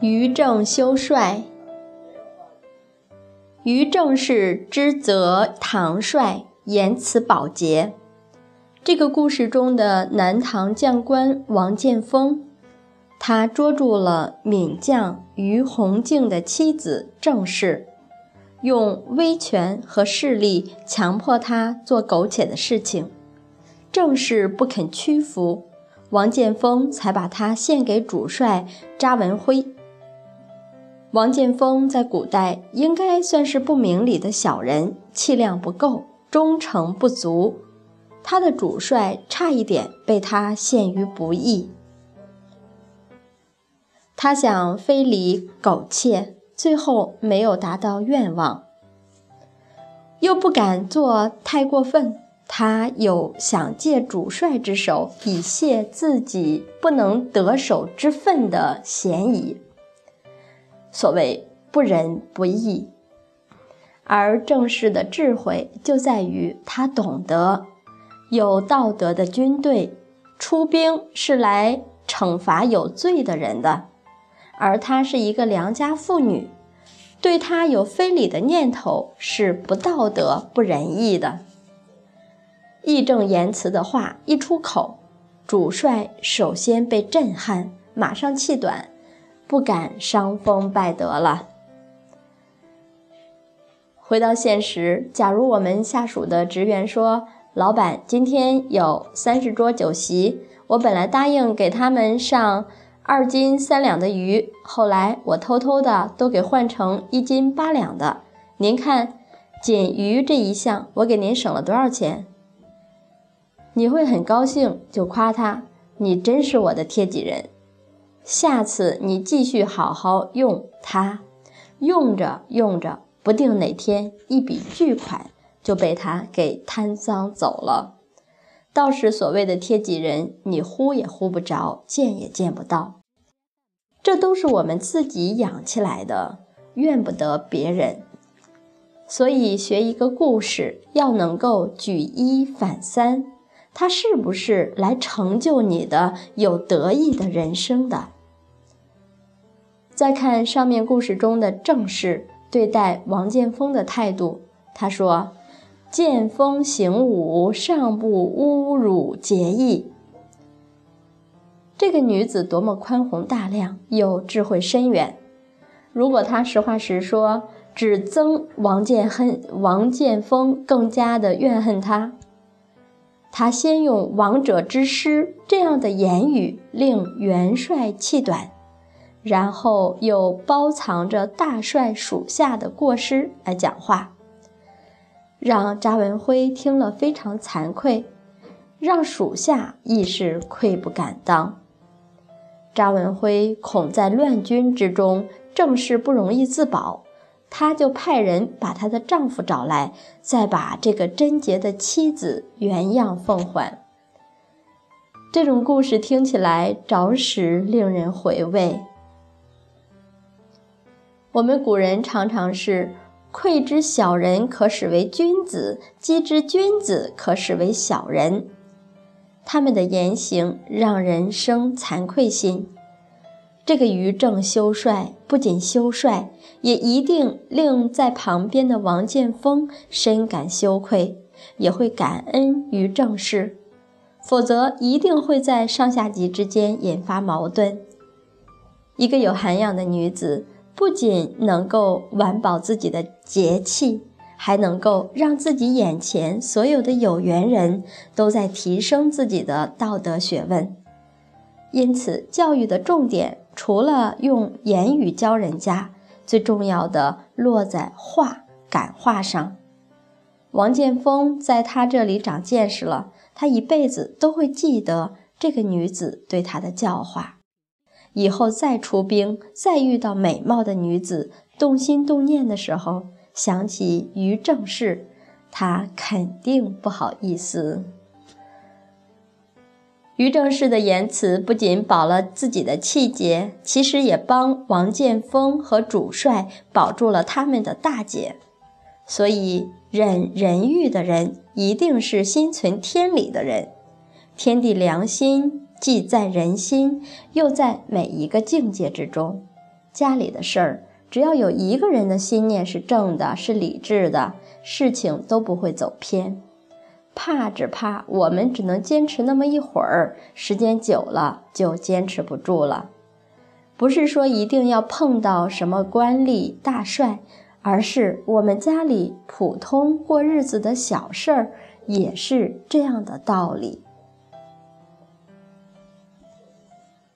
于正修帅，于正是之则唐帅，言辞保洁。这个故事中的南唐将官王建峰，他捉住了闽将于洪敬的妻子郑氏，用威权和势力强迫他做苟且的事情。郑氏不肯屈服，王建峰才把他献给主帅查文辉。王建峰在古代应该算是不明理的小人，气量不够，忠诚不足。他的主帅差一点被他陷于不义。他想非礼苟且，最后没有达到愿望，又不敢做太过分。他有想借主帅之手以泄自己不能得手之愤的嫌疑。所谓不仁不义，而正式的智慧就在于他懂得，有道德的军队出兵是来惩罚有罪的人的，而她是一个良家妇女，对她有非礼的念头是不道德、不仁义的。义正言辞的话一出口，主帅首先被震撼，马上气短。不敢伤风败德了。回到现实，假如我们下属的职员说：“老板，今天有三十桌酒席，我本来答应给他们上二斤三两的鱼，后来我偷偷的都给换成一斤八两的。您看，仅鱼这一项，我给您省了多少钱？”你会很高兴，就夸他：“你真是我的贴己人。”下次你继续好好用它，用着用着，不定哪天一笔巨款就被他给贪赃走了。到时所谓的贴己人，你呼也呼不着，见也见不到。这都是我们自己养起来的，怨不得别人。所以学一个故事，要能够举一反三。它是不是来成就你的有得意的人生的？再看上面故事中的正氏对待王建峰的态度，他说：“建锋行武，尚不侮辱节义。”这个女子多么宽宏大量，又智慧深远。如果她实话实说，只增王建恨王建峰更加的怨恨他。他先用“王者之师”这样的言语令元帅气短，然后又包藏着大帅属下的过失来讲话，让查文辉听了非常惭愧，让属下亦是愧不敢当。查文辉恐在乱军之中，正是不容易自保。他就派人把她的丈夫找来，再把这个贞洁的妻子原样奉还。这种故事听起来着实令人回味。我们古人常常是“愧之小人，可使为君子；击之君子，可使为小人”。他们的言行让人生惭愧心。这个于正修帅不仅修帅，也一定令在旁边的王建峰深感羞愧，也会感恩于正氏，否则一定会在上下级之间引发矛盾。一个有涵养的女子，不仅能够完保自己的节气，还能够让自己眼前所有的有缘人都在提升自己的道德学问。因此，教育的重点。除了用言语教人家，最重要的落在话感化上。王建峰在他这里长见识了，他一辈子都会记得这个女子对他的教化。以后再出兵，再遇到美貌的女子，动心动念的时候，想起于正氏，他肯定不好意思。于正氏的言辞不仅保了自己的气节，其实也帮王建峰和主帅保住了他们的大节。所以，忍人欲的人一定是心存天理的人。天地良心既在人心，又在每一个境界之中。家里的事儿，只要有一个人的心念是正的，是理智的，事情都不会走偏。怕只怕我们只能坚持那么一会儿，时间久了就坚持不住了。不是说一定要碰到什么官吏大帅，而是我们家里普通过日子的小事儿，也是这样的道理。